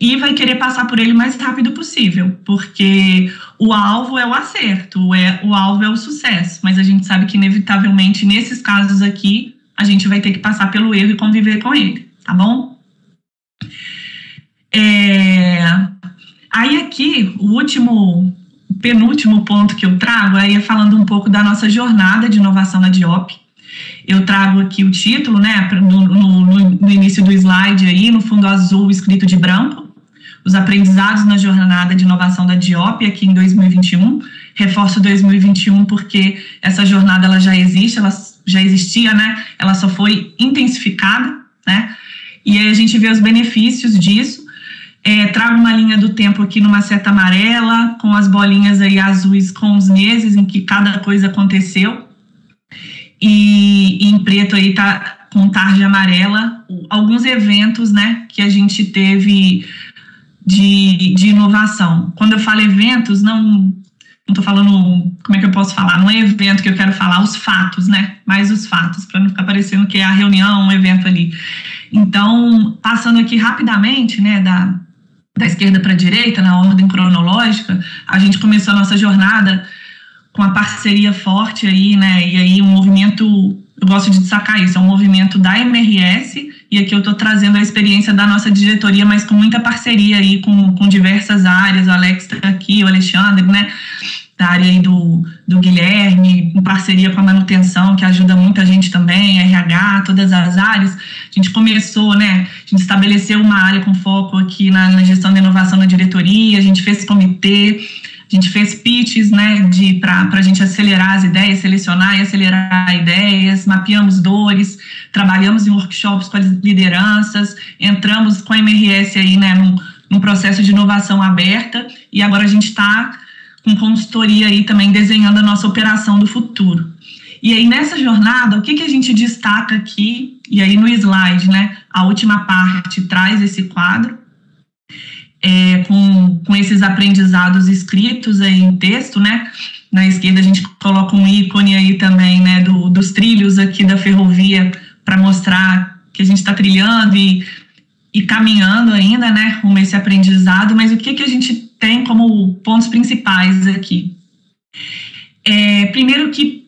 e vai querer passar por ele o mais rápido possível, porque o alvo é o acerto, é, o alvo é o sucesso, mas a gente sabe que inevitavelmente nesses casos aqui a gente vai ter que passar pelo erro e conviver com ele, tá bom? É, aí aqui, o último penúltimo ponto que eu trago é falando um pouco da nossa jornada de inovação na Diop. Eu trago aqui o título, né, no, no, no início do slide aí, no fundo azul escrito de branco, os aprendizados na jornada de inovação da Diop aqui em 2021. Reforço 2021 porque essa jornada ela já existe, ela já existia, né? Ela só foi intensificada, né? E aí a gente vê os benefícios disso é, trago uma linha do tempo aqui numa seta amarela, com as bolinhas aí azuis com os meses em que cada coisa aconteceu. E, em preto aí tá com tarde amarela, alguns eventos, né, que a gente teve de, de inovação. Quando eu falo eventos, não não estou falando, como é que eu posso falar? Não é evento que eu quero falar, os fatos, né? Mais os fatos, para não ficar parecendo que é a reunião, um evento ali. Então, passando aqui rapidamente, né, da, da esquerda para a direita, na ordem cronológica, a gente começou a nossa jornada com a parceria forte aí, né? E aí um movimento, eu gosto de destacar isso, é um movimento da MRS, e aqui eu estou trazendo a experiência da nossa diretoria, mas com muita parceria aí com, com diversas áreas, o Alex está aqui, o Alexandre, né? Da área do, do Guilherme, em parceria com a manutenção, que ajuda muita gente também, RH, todas as áreas. A gente começou, né? A gente estabeleceu uma área com foco aqui na, na gestão da inovação na diretoria, a gente fez comitê, a gente fez pitches, né, para a gente acelerar as ideias, selecionar e acelerar ideias, mapeamos dores, trabalhamos em workshops com as lideranças, entramos com a MRS aí, né, num, num processo de inovação aberta, e agora a gente está com consultoria aí também desenhando a nossa operação do futuro. E aí, nessa jornada, o que, que a gente destaca aqui? E aí, no slide, né, a última parte traz esse quadro, é, com, com esses aprendizados escritos aí em texto, né? Na esquerda, a gente coloca um ícone aí também, né, do, dos trilhos aqui da ferrovia, para mostrar que a gente está trilhando e, e caminhando ainda, né, com esse aprendizado, mas o que, que a gente tem como pontos principais aqui. É, primeiro que,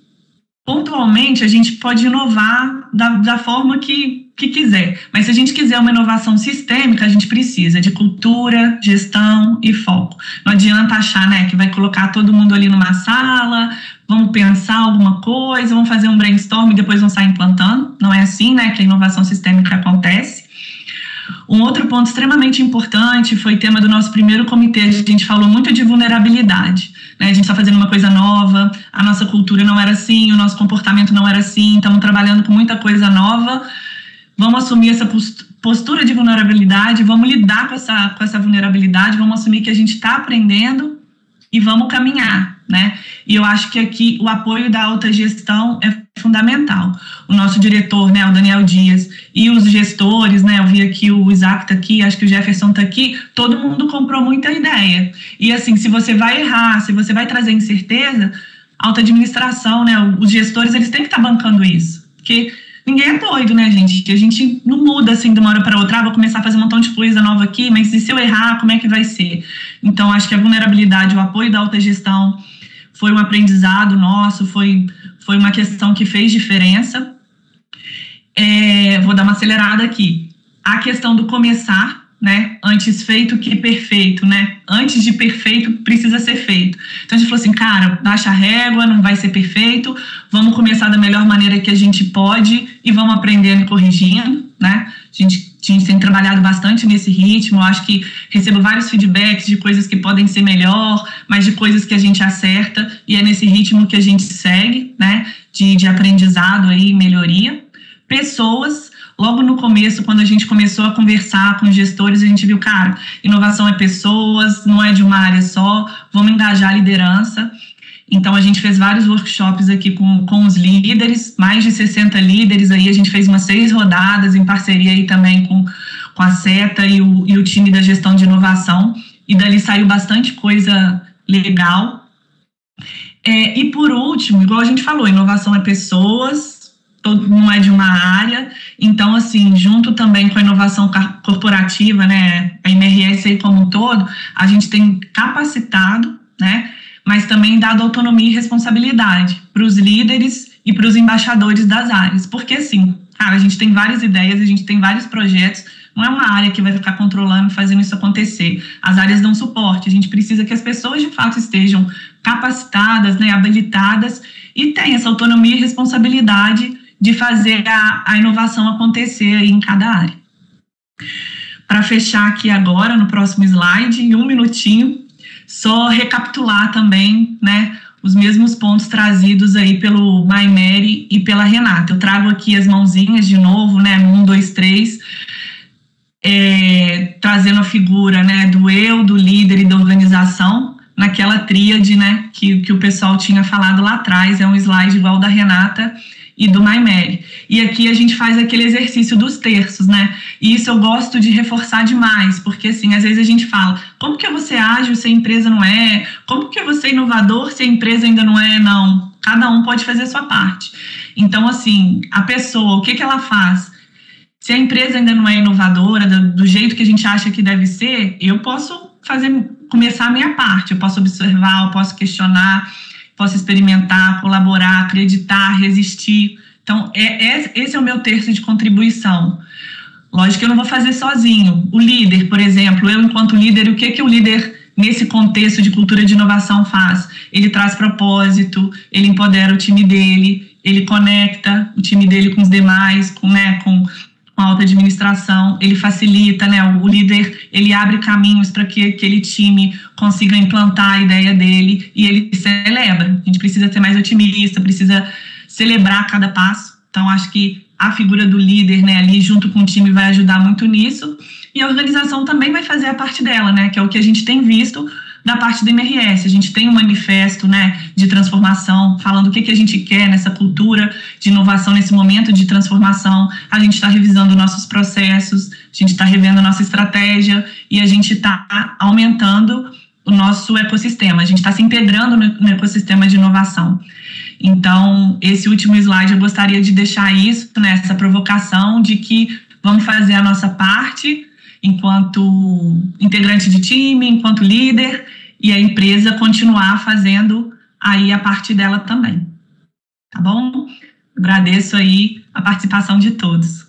pontualmente, a gente pode inovar da, da forma que, que quiser, mas se a gente quiser uma inovação sistêmica, a gente precisa de cultura, gestão e foco. Não adianta achar né, que vai colocar todo mundo ali numa sala, vamos pensar alguma coisa, vamos fazer um brainstorm e depois vamos sair implantando. Não é assim né, que a inovação sistêmica acontece. Um outro ponto extremamente importante foi tema do nosso primeiro comitê. A gente falou muito de vulnerabilidade. Né? A gente está fazendo uma coisa nova, a nossa cultura não era assim, o nosso comportamento não era assim, estamos trabalhando com muita coisa nova. Vamos assumir essa postura de vulnerabilidade, vamos lidar com essa, com essa vulnerabilidade, vamos assumir que a gente está aprendendo e vamos caminhar, né? E eu acho que aqui o apoio da alta gestão é fundamental. O nosso diretor, né, o Daniel Dias, e os gestores, né, eu vi aqui o Isaac está aqui, acho que o Jefferson está aqui, todo mundo comprou muita ideia. E assim, se você vai errar, se você vai trazer incerteza, alta administração, né, os gestores, eles têm que estar tá bancando isso. Porque ninguém é doido, né, gente? A gente não muda assim de uma hora para outra. Ah, vou começar a fazer um montão de coisa nova aqui, mas e se eu errar, como é que vai ser? Então, acho que a vulnerabilidade, o apoio da alta gestão foi um aprendizado nosso, foi, foi uma questão que fez diferença. É, vou dar uma acelerada aqui. A questão do começar né? Antes feito que perfeito, né? Antes de perfeito precisa ser feito. Então a gente falou assim, cara, baixa a régua, não vai ser perfeito, vamos começar da melhor maneira que a gente pode e vamos aprendendo e corrigindo, né? A gente, a gente tem trabalhado bastante nesse ritmo, acho que recebo vários feedbacks de coisas que podem ser melhor, mas de coisas que a gente acerta e é nesse ritmo que a gente segue, né? De, de aprendizado aí, melhoria. Pessoas logo no começo, quando a gente começou a conversar com gestores, a gente viu, cara, inovação é pessoas, não é de uma área só, vamos engajar a liderança. Então, a gente fez vários workshops aqui com, com os líderes, mais de 60 líderes aí, a gente fez umas seis rodadas em parceria aí também com, com a SETA e o, e o time da gestão de inovação, e dali saiu bastante coisa legal. É, e por último, igual a gente falou, inovação é pessoas, todo, não é de uma área, então, assim, junto também com a inovação corporativa, né, a MRS aí como um todo, a gente tem capacitado, né, mas também dado autonomia e responsabilidade para os líderes e para os embaixadores das áreas, porque, assim, cara, a gente tem várias ideias, a gente tem vários projetos, não é uma área que vai ficar controlando, fazendo isso acontecer. As áreas dão suporte. A gente precisa que as pessoas de fato estejam capacitadas, né, habilitadas e tenham essa autonomia e responsabilidade de fazer a, a inovação acontecer aí em cada área. Para fechar aqui agora, no próximo slide, em um minutinho, só recapitular também, né, os mesmos pontos trazidos aí pelo Maimeri e pela Renata. Eu trago aqui as mãozinhas de novo, né, um, dois, três, é, trazendo a figura né, do eu, do líder e da organização, naquela tríade né, que, que o pessoal tinha falado lá atrás, é um slide igual da Renata e do Maimeri. E aqui a gente faz aquele exercício dos terços, né? E isso eu gosto de reforçar demais, porque assim, às vezes a gente fala, como que você age se a empresa não é? Como que você é inovador se a empresa ainda não é? Não. Cada um pode fazer a sua parte. Então, assim, a pessoa, o que, que ela faz? Se a empresa ainda não é inovadora, do, do jeito que a gente acha que deve ser, eu posso fazer, começar a minha parte. Eu posso observar, eu posso questionar, posso experimentar, colaborar, acreditar, resistir. Então, é, é, esse é o meu terço de contribuição. Lógico que eu não vou fazer sozinho. O líder, por exemplo, eu enquanto líder, o que, que o líder nesse contexto de cultura de inovação faz? Ele traz propósito, ele empodera o time dele, ele conecta o time dele com os demais, com, né, com com a alta administração, ele facilita, né, o líder, ele abre caminhos para que aquele time consiga implantar a ideia dele e ele celebra. A gente precisa ser mais otimista, precisa celebrar cada passo. Então, acho que a figura do líder, né, ali junto com o time vai ajudar muito nisso. E a organização também vai fazer a parte dela, né, que é o que a gente tem visto da parte do MRS. A gente tem um manifesto né, de transformação, falando o que, que a gente quer nessa cultura de inovação, nesse momento de transformação. A gente está revisando nossos processos, a gente está revendo a nossa estratégia e a gente está aumentando o nosso ecossistema. A gente está se integrando no, ecossistema de inovação. Então, esse último slide eu gostaria de deixar isso, né, provocação de que vamos fazer a nossa parte enquanto integrante de time, enquanto líder, e a empresa continuar fazendo aí a parte dela também. Tá bom? Agradeço aí a participação de todos.